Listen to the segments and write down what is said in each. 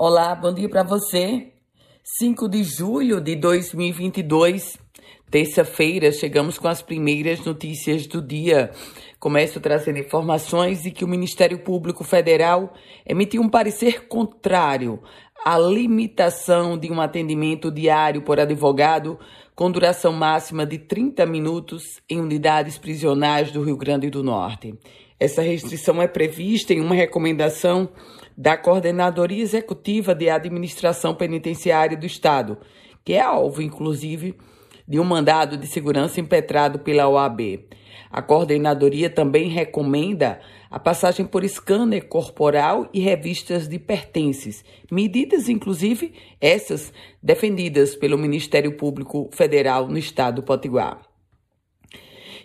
Olá, bom dia para você. 5 de julho de 2022, terça-feira, chegamos com as primeiras notícias do dia. Começo trazendo informações de que o Ministério Público Federal emitiu um parecer contrário à limitação de um atendimento diário por advogado com duração máxima de 30 minutos em unidades prisionais do Rio Grande do Norte. Essa restrição é prevista em uma recomendação da Coordenadoria Executiva de Administração Penitenciária do Estado, que é alvo, inclusive, de um mandado de segurança impetrado pela OAB. A coordenadoria também recomenda a passagem por scanner corporal e revistas de pertences, medidas inclusive essas defendidas pelo Ministério Público Federal no estado do Potiguar.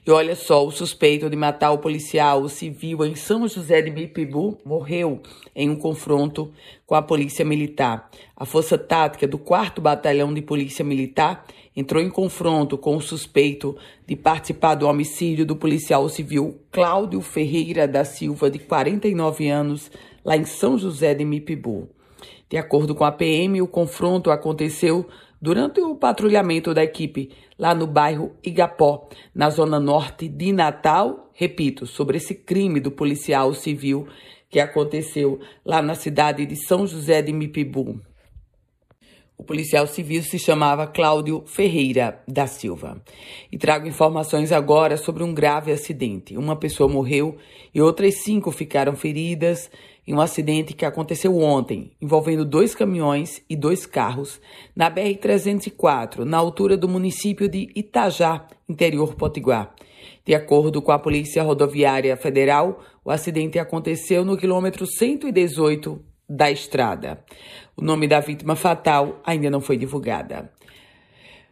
E olha só, o suspeito de matar o policial civil em São José de Mipibu morreu em um confronto com a polícia militar. A força tática do 4 Batalhão de Polícia Militar entrou em confronto com o suspeito de participar do homicídio do policial civil Cláudio Ferreira da Silva, de 49 anos, lá em São José de Mipibu. De acordo com a PM, o confronto aconteceu durante o patrulhamento da equipe lá no bairro Igapó, na zona norte de Natal, repito, sobre esse crime do policial civil que aconteceu lá na cidade de São José de Mipibu. O policial civil se chamava Cláudio Ferreira da Silva. E trago informações agora sobre um grave acidente. Uma pessoa morreu e outras cinco ficaram feridas em um acidente que aconteceu ontem, envolvendo dois caminhões e dois carros, na BR-304, na altura do município de Itajá, interior potiguar. De acordo com a Polícia Rodoviária Federal, o acidente aconteceu no quilômetro 118 da estrada. O nome da vítima fatal ainda não foi divulgada.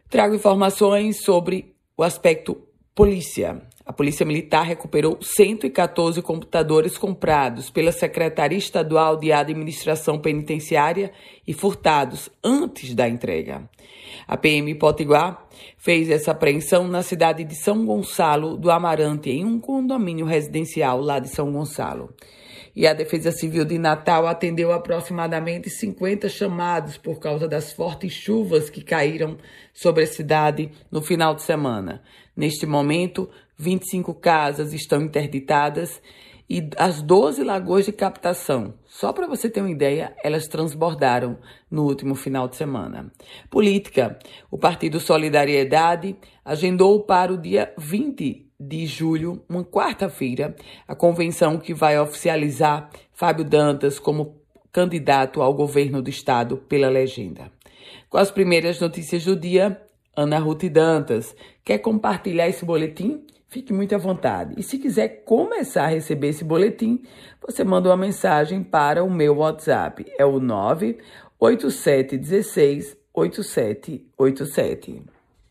Trago informações sobre o aspecto polícia. A Polícia Militar recuperou 114 computadores comprados pela Secretaria Estadual de Administração Penitenciária e furtados antes da entrega. A PM Potiguar fez essa apreensão na cidade de São Gonçalo do Amarante, em um condomínio residencial lá de São Gonçalo. E a Defesa Civil de Natal atendeu aproximadamente 50 chamados por causa das fortes chuvas que caíram sobre a cidade no final de semana. Neste momento, 25 casas estão interditadas e as 12 lagoas de captação, só para você ter uma ideia, elas transbordaram no último final de semana. Política: o Partido Solidariedade agendou para o dia 20 de julho, uma quarta-feira, a convenção que vai oficializar Fábio Dantas como candidato ao governo do estado pela legenda. Com as primeiras notícias do dia, Ana Ruth Dantas. Quer compartilhar esse boletim? Fique muito à vontade. E se quiser começar a receber esse boletim, você manda uma mensagem para o meu WhatsApp. É o 98716 8787.